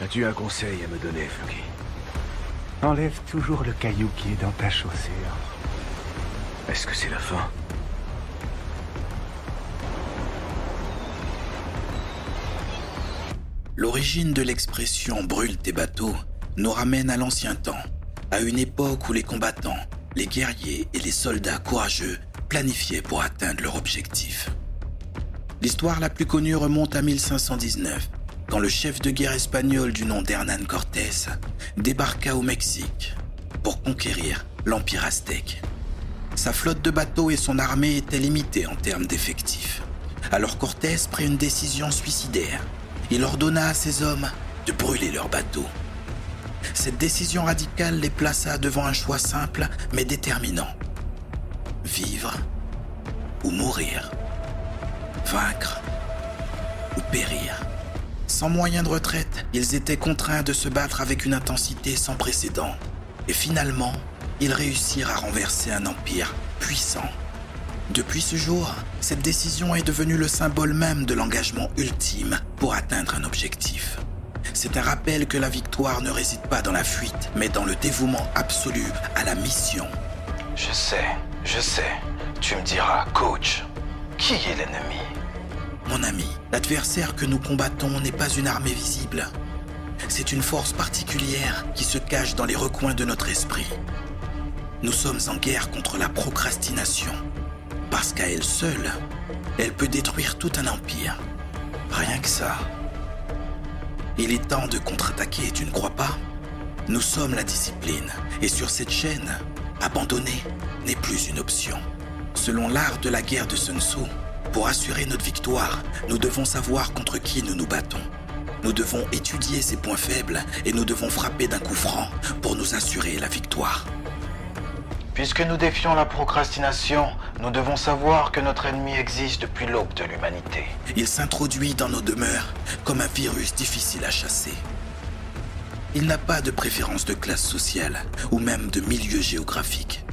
As-tu un conseil à me donner, Floki Enlève toujours le caillou qui est dans ta chaussure. Est-ce que c'est la fin? L'origine de l'expression brûle tes bateaux nous ramène à l'ancien temps, à une époque où les combattants, les guerriers et les soldats courageux planifiaient pour atteindre leur objectif. L'histoire la plus connue remonte à 1519, quand le chef de guerre espagnol du nom d'Hernán Cortés débarqua au Mexique pour conquérir l'Empire aztèque. Sa flotte de bateaux et son armée étaient limitées en termes d'effectifs. Alors Cortés prit une décision suicidaire. Il ordonna à ses hommes de brûler leurs bateaux. Cette décision radicale les plaça devant un choix simple mais déterminant. Vivre ou mourir. Vaincre ou périr. Sans moyen de retraite, ils étaient contraints de se battre avec une intensité sans précédent. Et finalement, ils réussirent à renverser un empire puissant. Depuis ce jour, cette décision est devenue le symbole même de l'engagement ultime pour atteindre un objectif. C'est un rappel que la victoire ne réside pas dans la fuite, mais dans le dévouement absolu à la mission. Je sais, je sais. Tu me diras, coach, qui est l'ennemi? Mon ami, l'adversaire que nous combattons n'est pas une armée visible. C'est une force particulière qui se cache dans les recoins de notre esprit. Nous sommes en guerre contre la procrastination, parce qu'à elle seule, elle peut détruire tout un empire. Rien que ça. Il est temps de contre-attaquer, tu ne crois pas? Nous sommes la discipline, et sur cette chaîne, abandonner n'est plus une option. Selon l'art de la guerre de Sun Tzu, pour assurer notre victoire, nous devons savoir contre qui nous nous battons. Nous devons étudier ses points faibles et nous devons frapper d'un coup franc pour nous assurer la victoire. Puisque nous défions la procrastination, nous devons savoir que notre ennemi existe depuis l'aube de l'humanité. Il s'introduit dans nos demeures comme un virus difficile à chasser. Il n'a pas de préférence de classe sociale ou même de milieu géographique.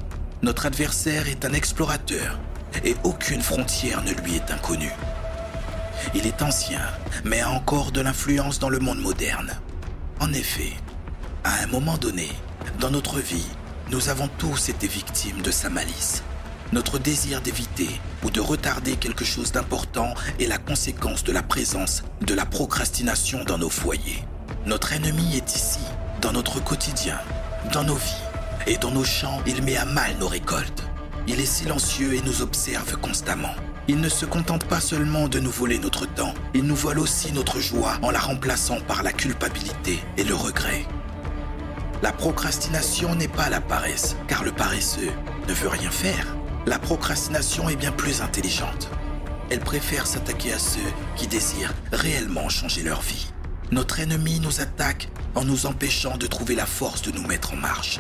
Notre adversaire est un explorateur et aucune frontière ne lui est inconnue. Il est ancien, mais a encore de l'influence dans le monde moderne. En effet, à un moment donné, dans notre vie, nous avons tous été victimes de sa malice. Notre désir d'éviter ou de retarder quelque chose d'important est la conséquence de la présence de la procrastination dans nos foyers. Notre ennemi est ici, dans notre quotidien, dans nos vies. Et dans nos champs, il met à mal nos récoltes. Il est silencieux et nous observe constamment. Il ne se contente pas seulement de nous voler notre temps, il nous vole aussi notre joie en la remplaçant par la culpabilité et le regret. La procrastination n'est pas la paresse, car le paresseux ne veut rien faire. La procrastination est bien plus intelligente. Elle préfère s'attaquer à ceux qui désirent réellement changer leur vie. Notre ennemi nous attaque en nous empêchant de trouver la force de nous mettre en marche.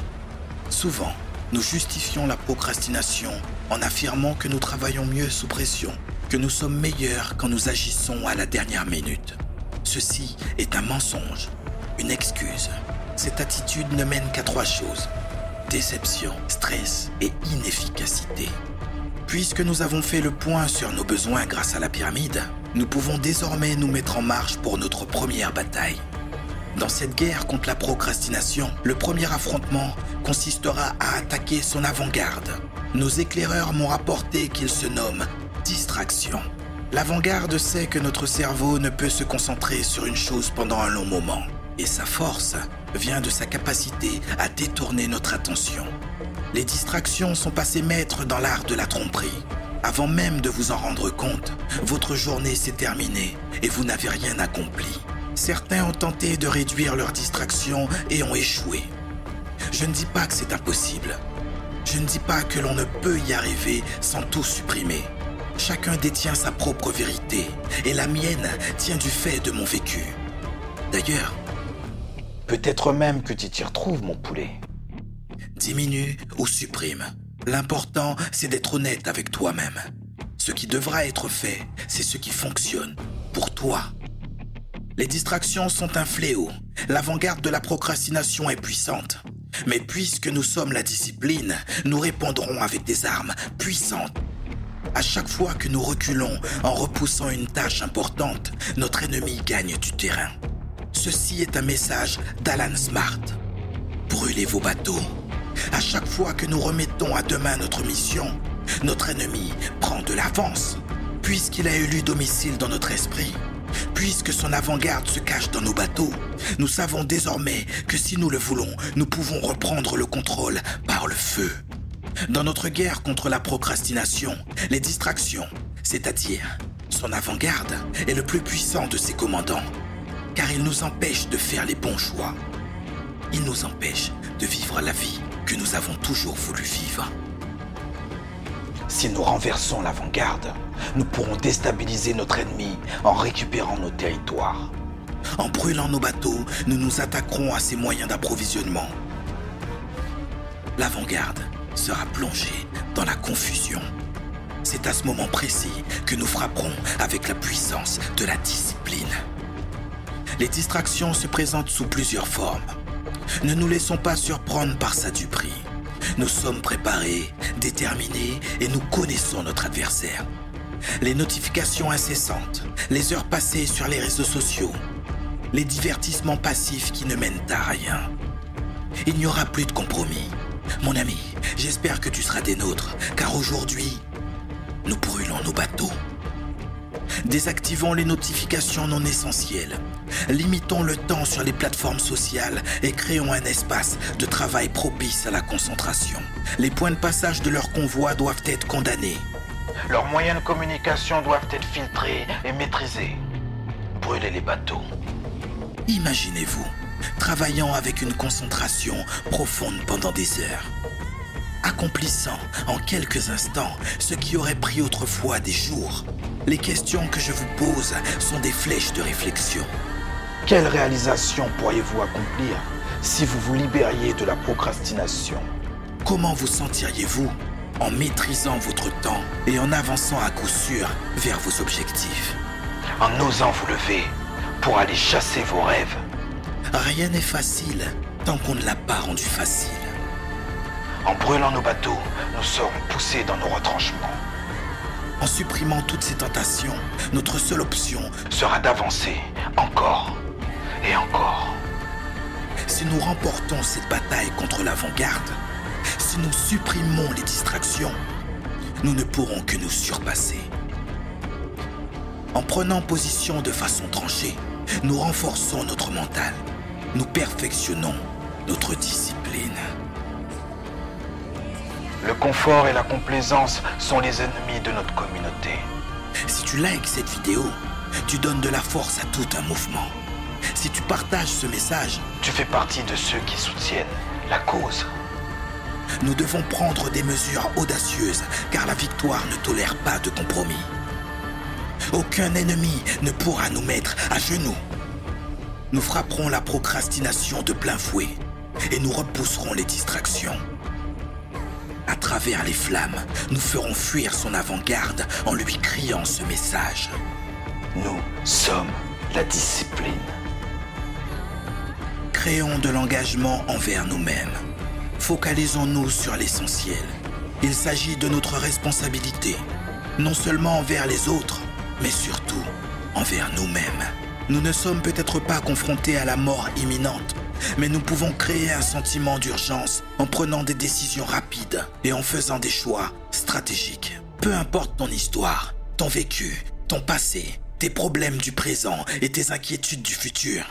Souvent, nous justifions la procrastination en affirmant que nous travaillons mieux sous pression, que nous sommes meilleurs quand nous agissons à la dernière minute. Ceci est un mensonge, une excuse. Cette attitude ne mène qu'à trois choses. Déception, stress et inefficacité. Puisque nous avons fait le point sur nos besoins grâce à la pyramide, nous pouvons désormais nous mettre en marche pour notre première bataille. Dans cette guerre contre la procrastination, le premier affrontement consistera à attaquer son avant-garde. Nos éclaireurs m'ont rapporté qu'il se nomme distraction. L'avant-garde sait que notre cerveau ne peut se concentrer sur une chose pendant un long moment. Et sa force vient de sa capacité à détourner notre attention. Les distractions sont passées maîtres dans l'art de la tromperie. Avant même de vous en rendre compte, votre journée s'est terminée et vous n'avez rien accompli. Certains ont tenté de réduire leurs distractions et ont échoué. Je ne dis pas que c'est impossible. Je ne dis pas que l'on ne peut y arriver sans tout supprimer. Chacun détient sa propre vérité et la mienne tient du fait de mon vécu. D'ailleurs, Peut-être même que tu t'y retrouves, mon poulet. diminue ou supprime. L'important, c'est d'être honnête avec toi-même. Ce qui devra être fait, c'est ce qui fonctionne pour toi. Les distractions sont un fléau. L'avant-garde de la procrastination est puissante. Mais puisque nous sommes la discipline, nous répondrons avec des armes puissantes. À chaque fois que nous reculons en repoussant une tâche importante, notre ennemi gagne du terrain. ceci est un message d'Alan Smart. Brûlez vos bateaux. À chaque fois que nous remettons à demain notre mission, notre ennemi prend de l'avance, puisqu'il a élu domicile dans notre esprit. Puisque son avant-garde se cache dans nos bateaux, nous savons désormais que si nous le voulons, nous pouvons reprendre le contrôle par le feu. Dans notre guerre contre la procrastination, les distractions, c'est-à-dire son avant-garde, est le plus puissant de ses commandants, car il nous empêche de faire les bons choix. Il nous empêche de vivre la vie que nous avons toujours voulu vivre. Si nous renversons l'avant-garde, nous pourrons déstabiliser notre ennemi en récupérant nos territoires. En brûlant nos bateaux, nous nous attaquerons à ses moyens d'approvisionnement. L'avant-garde sera plongée dans la confusion. C'est à ce moment précis que nous frapperons avec la puissance de la discipline. Les distractions se présentent sous plusieurs formes. Ne nous laissons pas surprendre par sa duperie. Nous sommes préparés, déterminés et nous connaissons notre adversaire. Les notifications incessantes, les heures passées sur les réseaux sociaux, les divertissements passifs qui ne mènent à rien. Il n'y aura plus de compromis. Mon ami, j'espère que tu seras des nôtres, car aujourd'hui, nous brûlons nos bateaux. Désactivons les notifications non essentielles. Limitons le temps sur les plateformes sociales et créons un espace de travail propice à la concentration. Les points de passage de leur convoi doivent être condamnés. Leurs moyens de communication doivent être filtrés et maîtrisés. Brûlez les bateaux. Imaginez-vous, travaillant avec une concentration profonde pendant des heures, accomplissant en quelques instants ce qui aurait pris autrefois des jours. Les questions que je vous pose sont des flèches de réflexion. Quelle réalisation pourriez-vous accomplir si vous vous libériez de la procrastination? Comment vous sentiriez-vous en maîtrisant votre temps et en avançant à coup sûr vers vos objectifs? En osant vous lever pour aller chasser vos rêves Rien n'est facile tant qu'on ne l'a pas rendu facile. En brûlant nos bateaux, nous serons poussés dans nos retranchements. En supprimant toutes ces tentations, notre seule option Sera d'avancer encore et encore. Si nous remportons cette bataille contre l'avant-garde, si nous supprimons les distractions, nous ne pourrons que nous surpasser. En prenant position de façon tranchée, nous renforçons notre mental, nous perfectionnons notre discipline. Le confort et la complaisance sont les ennemis de notre communauté. Si tu likes cette vidéo, tu donnes de la force à tout un mouvement. Si tu partages ce message, Tu fais partie de ceux qui soutiennent la cause. nous devons prendre des mesures audacieuses car la victoire ne tolère pas de compromis. Aucun ennemi ne pourra nous mettre à genoux. Nous frapperons la procrastination de plein fouet et nous repousserons les distractions. À travers les flammes, nous ferons fuir son avant-garde en lui criant ce message. Nous sommes la discipline. Créons de l'engagement envers nous-mêmes. Focalisons-nous sur l'essentiel. Il s'agit de notre responsabilité, non seulement envers les autres, mais surtout envers nous-mêmes. Nous ne sommes peut-être pas confrontés à la mort imminente, mais nous pouvons créer un sentiment d'urgence en prenant des décisions rapides et en faisant des choix stratégiques. Peu importe ton histoire, ton vécu, ton passé, tes problèmes du présent et tes inquiétudes du futur,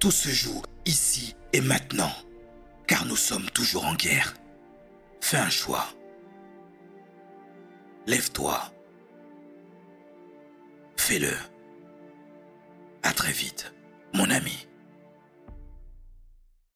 tout se joue ici et maintenant, car nous sommes toujours en guerre. Fais un choix. Lève-toi. Fais-le. À très vite, mon ami.